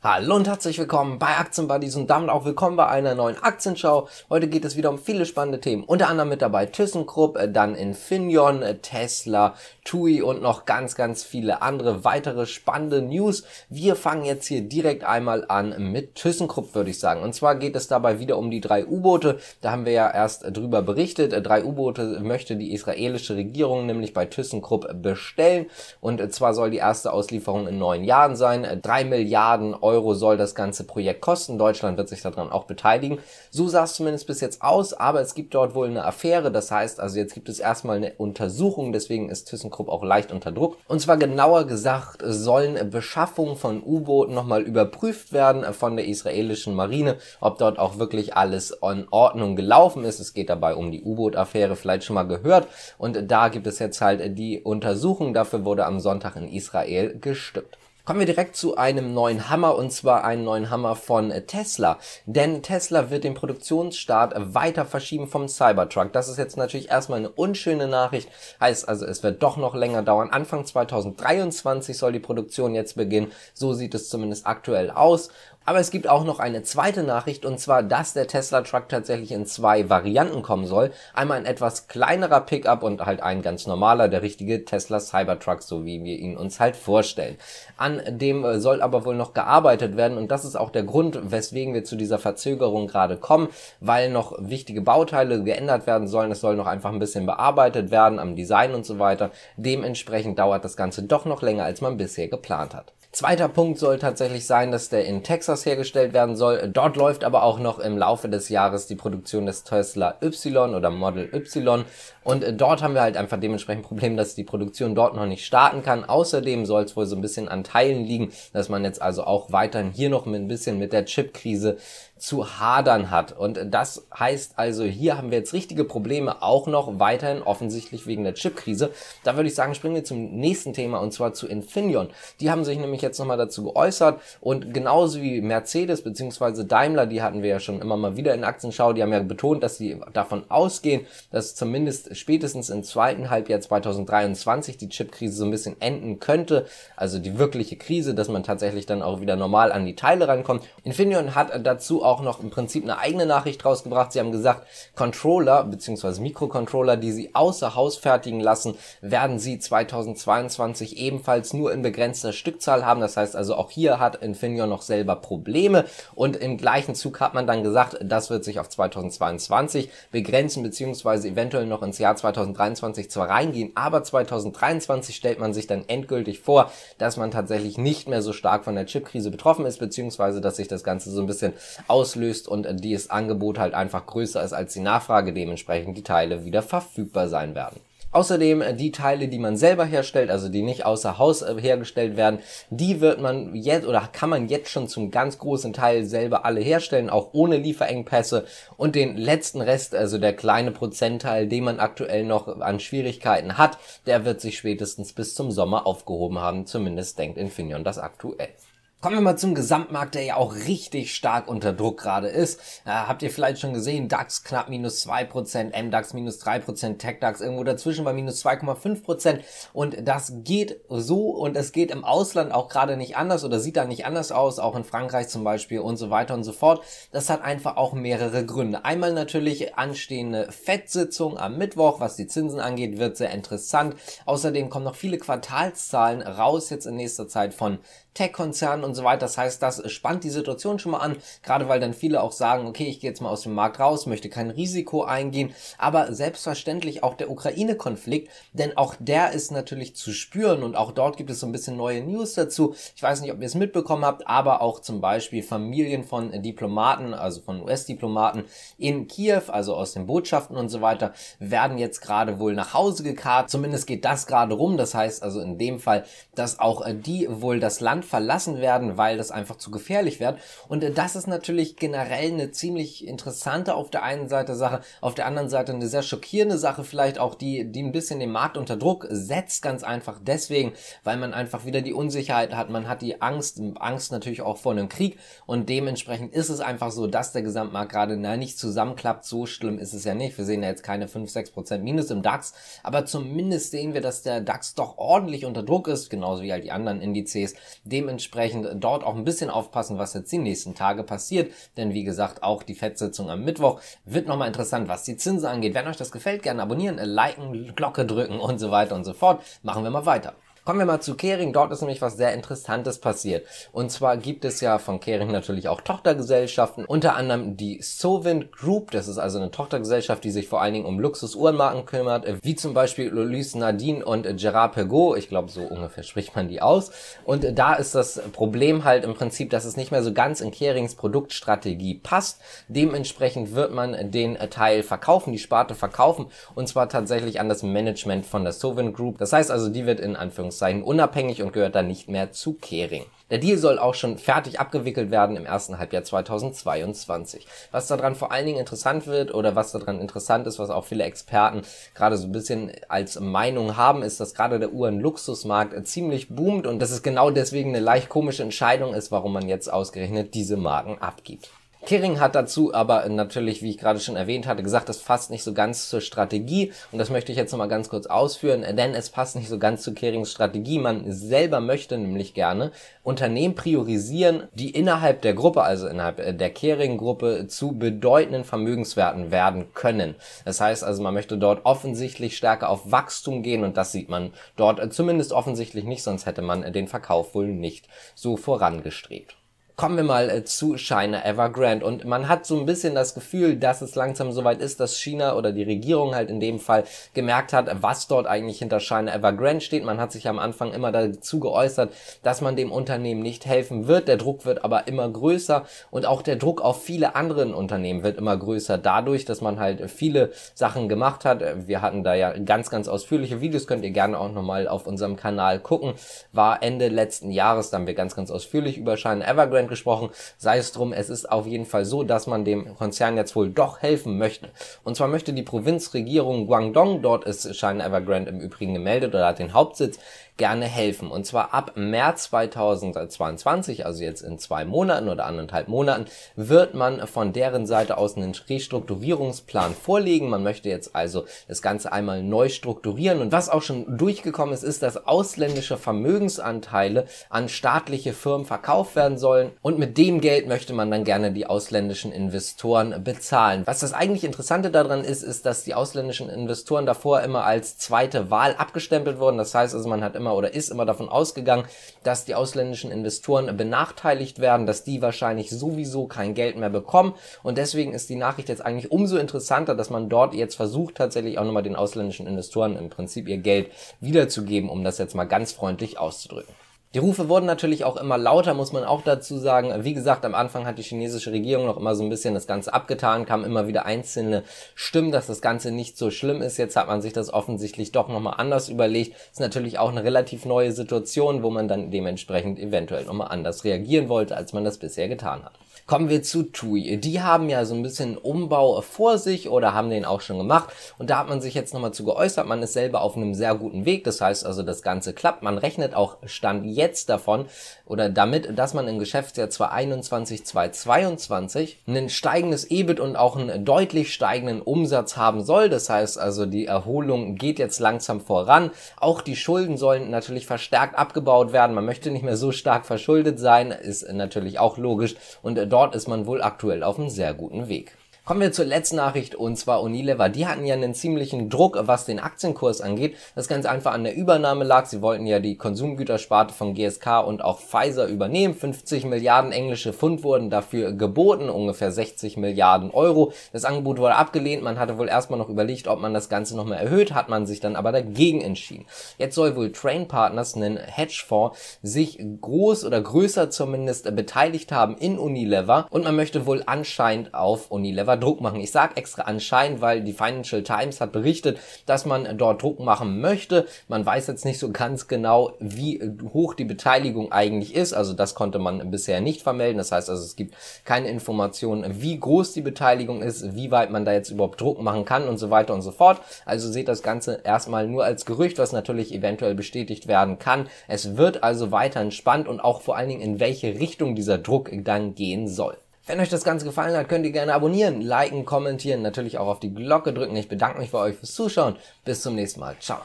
Hallo und herzlich willkommen bei Aktienbuddies und damit auch willkommen bei einer neuen Aktienschau. Heute geht es wieder um viele spannende Themen. Unter anderem mit dabei ThyssenKrupp, äh, dann Infineon, äh, Tesla, TUI und noch ganz, ganz viele andere weitere spannende News. Wir fangen jetzt hier direkt einmal an mit ThyssenKrupp, würde ich sagen. Und zwar geht es dabei wieder um die drei U-Boote. Da haben wir ja erst drüber berichtet. Äh, drei U-Boote möchte die israelische Regierung nämlich bei ThyssenKrupp bestellen. Und zwar soll die erste Auslieferung in neun Jahren sein. Drei Milliarden Euro Euro soll das ganze Projekt kosten. Deutschland wird sich daran auch beteiligen. So sah es zumindest bis jetzt aus, aber es gibt dort wohl eine Affäre. Das heißt, also jetzt gibt es erstmal eine Untersuchung, deswegen ist ThyssenKrupp auch leicht unter Druck. Und zwar genauer gesagt sollen Beschaffungen von U-Booten nochmal überprüft werden von der israelischen Marine, ob dort auch wirklich alles in Ordnung gelaufen ist. Es geht dabei um die U-Boot-Affäre, vielleicht schon mal gehört. Und da gibt es jetzt halt die Untersuchung. Dafür wurde am Sonntag in Israel gestimmt. Kommen wir direkt zu einem neuen Hammer und zwar einen neuen Hammer von Tesla. Denn Tesla wird den Produktionsstart weiter verschieben vom Cybertruck. Das ist jetzt natürlich erstmal eine unschöne Nachricht. Heißt also, es wird doch noch länger dauern. Anfang 2023 soll die Produktion jetzt beginnen. So sieht es zumindest aktuell aus. Aber es gibt auch noch eine zweite Nachricht und zwar, dass der Tesla Truck tatsächlich in zwei Varianten kommen soll. Einmal ein etwas kleinerer Pickup und halt ein ganz normaler, der richtige Tesla Cybertruck, so wie wir ihn uns halt vorstellen. An dem äh, soll aber wohl noch gearbeitet werden und das ist auch der Grund, weswegen wir zu dieser Verzögerung gerade kommen, weil noch wichtige Bauteile geändert werden sollen. Es soll noch einfach ein bisschen bearbeitet werden am Design und so weiter. Dementsprechend dauert das Ganze doch noch länger, als man bisher geplant hat. Zweiter Punkt soll tatsächlich sein, dass der in Texas hergestellt werden soll. Dort läuft aber auch noch im Laufe des Jahres die Produktion des Tesla Y oder Model Y. Und dort haben wir halt einfach dementsprechend Problem, dass die Produktion dort noch nicht starten kann. Außerdem soll es wohl so ein bisschen an Teilen liegen, dass man jetzt also auch weiterhin hier noch ein bisschen mit der Chip-Krise zu hadern hat. Und das heißt also, hier haben wir jetzt richtige Probleme auch noch weiterhin offensichtlich wegen der Chip-Krise. Da würde ich sagen, springen wir zum nächsten Thema und zwar zu Infineon. Die haben sich nämlich jetzt nochmal dazu geäußert und genauso wie Mercedes bzw. Daimler, die hatten wir ja schon immer mal wieder in Aktienschau, die haben ja betont, dass sie davon ausgehen, dass zumindest spätestens im zweiten Halbjahr 2023 die Chip-Krise so ein bisschen enden könnte. Also die wirkliche Krise, dass man tatsächlich dann auch wieder normal an die Teile rankommt. Infineon hat dazu auch noch im Prinzip eine eigene Nachricht rausgebracht. Sie haben gesagt, Controller bzw. Mikrocontroller, die sie außer Haus fertigen lassen, werden sie 2022 ebenfalls nur in begrenzter Stückzahl haben. Das heißt also auch hier hat Infineon noch selber Probleme und im gleichen Zug hat man dann gesagt, das wird sich auf 2022 begrenzen bzw. eventuell noch ins Jahr 2023 zwar reingehen, aber 2023 stellt man sich dann endgültig vor, dass man tatsächlich nicht mehr so stark von der Chipkrise betroffen ist bzw. dass sich das Ganze so ein bisschen auslöst und das Angebot halt einfach größer ist als die Nachfrage, dementsprechend die Teile wieder verfügbar sein werden. Außerdem äh, die Teile, die man selber herstellt, also die nicht außer Haus äh, hergestellt werden, die wird man jetzt oder kann man jetzt schon zum ganz großen Teil selber alle herstellen, auch ohne Lieferengpässe. Und den letzten Rest, also der kleine Prozentteil, den man aktuell noch an Schwierigkeiten hat, der wird sich spätestens bis zum Sommer aufgehoben haben. Zumindest denkt Infineon das aktuell. Kommen wir mal zum Gesamtmarkt, der ja auch richtig stark unter Druck gerade ist. Äh, habt ihr vielleicht schon gesehen, DAX knapp minus zwei Prozent, MDAX minus drei Prozent, TechDAX irgendwo dazwischen bei minus 2,5%. Prozent. Und das geht so und es geht im Ausland auch gerade nicht anders oder sieht da nicht anders aus, auch in Frankreich zum Beispiel und so weiter und so fort. Das hat einfach auch mehrere Gründe. Einmal natürlich anstehende FED-Sitzung am Mittwoch, was die Zinsen angeht, wird sehr interessant. Außerdem kommen noch viele Quartalszahlen raus jetzt in nächster Zeit von Tech-Konzernen und so weiter. Das heißt, das spannt die Situation schon mal an, gerade weil dann viele auch sagen, okay, ich gehe jetzt mal aus dem Markt raus, möchte kein Risiko eingehen, aber selbstverständlich auch der Ukraine-Konflikt, denn auch der ist natürlich zu spüren und auch dort gibt es so ein bisschen neue News dazu. Ich weiß nicht, ob ihr es mitbekommen habt, aber auch zum Beispiel Familien von Diplomaten, also von US-Diplomaten in Kiew, also aus den Botschaften und so weiter, werden jetzt gerade wohl nach Hause gekarrt. Zumindest geht das gerade rum. Das heißt also in dem Fall, dass auch die wohl das Land verlassen werden, weil das einfach zu gefährlich wird. Und äh, das ist natürlich generell eine ziemlich interessante auf der einen Seite Sache, auf der anderen Seite eine sehr schockierende Sache vielleicht auch, die, die ein bisschen den Markt unter Druck setzt, ganz einfach deswegen, weil man einfach wieder die Unsicherheit hat, man hat die Angst, Angst natürlich auch vor einem Krieg. Und dementsprechend ist es einfach so, dass der Gesamtmarkt gerade na, nicht zusammenklappt, so schlimm ist es ja nicht, wir sehen ja jetzt keine 5, 6 Prozent Minus im DAX, aber zumindest sehen wir, dass der DAX doch ordentlich unter Druck ist, genauso wie halt die anderen Indizes, Dementsprechend dort auch ein bisschen aufpassen, was jetzt die nächsten Tage passiert. Denn wie gesagt, auch die Fettsitzung am Mittwoch wird nochmal interessant, was die Zinsen angeht. Wenn euch das gefällt, gerne abonnieren, liken, Glocke drücken und so weiter und so fort. Machen wir mal weiter. Kommen wir mal zu Kering. Dort ist nämlich was sehr Interessantes passiert. Und zwar gibt es ja von Kering natürlich auch Tochtergesellschaften, unter anderem die Sovint Group. Das ist also eine Tochtergesellschaft, die sich vor allen Dingen um Luxusuhrenmarken kümmert, wie zum Beispiel Louise Nadine und Gerard Pergaud. Ich glaube, so ungefähr spricht man die aus. Und da ist das Problem halt im Prinzip, dass es nicht mehr so ganz in Kerings Produktstrategie passt. Dementsprechend wird man den Teil verkaufen, die Sparte verkaufen und zwar tatsächlich an das Management von der Sovint Group. Das heißt also, die wird in Anführungszeichen Anführungszeichen unabhängig und gehört dann nicht mehr zu Kering. Der Deal soll auch schon fertig abgewickelt werden im ersten Halbjahr 2022. Was daran vor allen Dingen interessant wird oder was daran interessant ist, was auch viele Experten gerade so ein bisschen als Meinung haben, ist, dass gerade der Uhrenluxusmarkt ziemlich boomt und dass es genau deswegen eine leicht komische Entscheidung ist, warum man jetzt ausgerechnet diese Marken abgibt. Kering hat dazu aber natürlich, wie ich gerade schon erwähnt hatte, gesagt, das passt nicht so ganz zur Strategie und das möchte ich jetzt nochmal ganz kurz ausführen, denn es passt nicht so ganz zu Kerings Strategie. Man selber möchte nämlich gerne Unternehmen priorisieren, die innerhalb der Gruppe, also innerhalb der Kering-Gruppe, zu bedeutenden Vermögenswerten werden können. Das heißt also, man möchte dort offensichtlich stärker auf Wachstum gehen und das sieht man dort zumindest offensichtlich nicht, sonst hätte man den Verkauf wohl nicht so vorangestrebt. Kommen wir mal äh, zu China Evergrande und man hat so ein bisschen das Gefühl, dass es langsam soweit ist, dass China oder die Regierung halt in dem Fall gemerkt hat, was dort eigentlich hinter China Evergrande steht. Man hat sich am Anfang immer dazu geäußert, dass man dem Unternehmen nicht helfen wird. Der Druck wird aber immer größer und auch der Druck auf viele anderen Unternehmen wird immer größer dadurch, dass man halt viele Sachen gemacht hat. Wir hatten da ja ganz, ganz ausführliche Videos, könnt ihr gerne auch nochmal auf unserem Kanal gucken. War Ende letzten Jahres, da haben wir ganz, ganz ausführlich über China Evergrande gesprochen. Sei es drum, es ist auf jeden Fall so, dass man dem Konzern jetzt wohl doch helfen möchte. Und zwar möchte die Provinzregierung Guangdong, dort ist China Evergrande im Übrigen gemeldet oder hat den Hauptsitz, gerne helfen. Und zwar ab März 2022, also jetzt in zwei Monaten oder anderthalb Monaten, wird man von deren Seite aus einen Restrukturierungsplan vorlegen. Man möchte jetzt also das Ganze einmal neu strukturieren. Und was auch schon durchgekommen ist, ist, dass ausländische Vermögensanteile an staatliche Firmen verkauft werden sollen. Und mit dem Geld möchte man dann gerne die ausländischen Investoren bezahlen. Was das eigentlich Interessante daran ist, ist, dass die ausländischen Investoren davor immer als zweite Wahl abgestempelt wurden. Das heißt also, man hat immer immer oder ist immer davon ausgegangen, dass die ausländischen Investoren benachteiligt werden, dass die wahrscheinlich sowieso kein Geld mehr bekommen. Und deswegen ist die Nachricht jetzt eigentlich umso interessanter, dass man dort jetzt versucht, tatsächlich auch nochmal den ausländischen Investoren im Prinzip ihr Geld wiederzugeben, um das jetzt mal ganz freundlich auszudrücken. Die Rufe wurden natürlich auch immer lauter, muss man auch dazu sagen. Wie gesagt, am Anfang hat die chinesische Regierung noch immer so ein bisschen das Ganze abgetan, kamen immer wieder einzelne Stimmen, dass das Ganze nicht so schlimm ist. Jetzt hat man sich das offensichtlich doch nochmal anders überlegt. Ist natürlich auch eine relativ neue Situation, wo man dann dementsprechend eventuell nochmal anders reagieren wollte, als man das bisher getan hat. Kommen wir zu TUI. Die haben ja so ein bisschen Umbau vor sich oder haben den auch schon gemacht. Und da hat man sich jetzt nochmal zu geäußert. Man ist selber auf einem sehr guten Weg. Das heißt also, das Ganze klappt. Man rechnet auch Stand jetzt davon oder damit, dass man im Geschäftsjahr 2021, 2022 ein steigendes EBIT und auch einen deutlich steigenden Umsatz haben soll. Das heißt also, die Erholung geht jetzt langsam voran. Auch die Schulden sollen natürlich verstärkt abgebaut werden. Man möchte nicht mehr so stark verschuldet sein. Ist natürlich auch logisch. Und dort ist man wohl aktuell auf einem sehr guten Weg. Kommen wir zur letzten Nachricht und zwar Unilever. Die hatten ja einen ziemlichen Druck, was den Aktienkurs angeht. Das ganz einfach an der Übernahme lag. Sie wollten ja die Konsumgütersparte von GSK und auch Pfizer übernehmen. 50 Milliarden englische Pfund wurden dafür geboten, ungefähr 60 Milliarden Euro. Das Angebot wurde abgelehnt. Man hatte wohl erstmal noch überlegt, ob man das Ganze nochmal erhöht, hat man sich dann aber dagegen entschieden. Jetzt soll wohl Train Partners, einen Hedgefonds, sich groß oder größer zumindest beteiligt haben in Unilever und man möchte wohl anscheinend auf Unilever Druck machen. Ich sage extra anscheinend, weil die Financial Times hat berichtet, dass man dort Druck machen möchte. Man weiß jetzt nicht so ganz genau, wie hoch die Beteiligung eigentlich ist. Also das konnte man bisher nicht vermelden. Das heißt also, es gibt keine Informationen, wie groß die Beteiligung ist, wie weit man da jetzt überhaupt Druck machen kann und so weiter und so fort. Also seht das Ganze erstmal nur als Gerücht, was natürlich eventuell bestätigt werden kann. Es wird also weiterhin spannend und auch vor allen Dingen in welche Richtung dieser Druck dann gehen soll. Wenn euch das Ganze gefallen hat, könnt ihr gerne abonnieren, liken, kommentieren, natürlich auch auf die Glocke drücken. Ich bedanke mich bei euch fürs Zuschauen. Bis zum nächsten Mal. Ciao.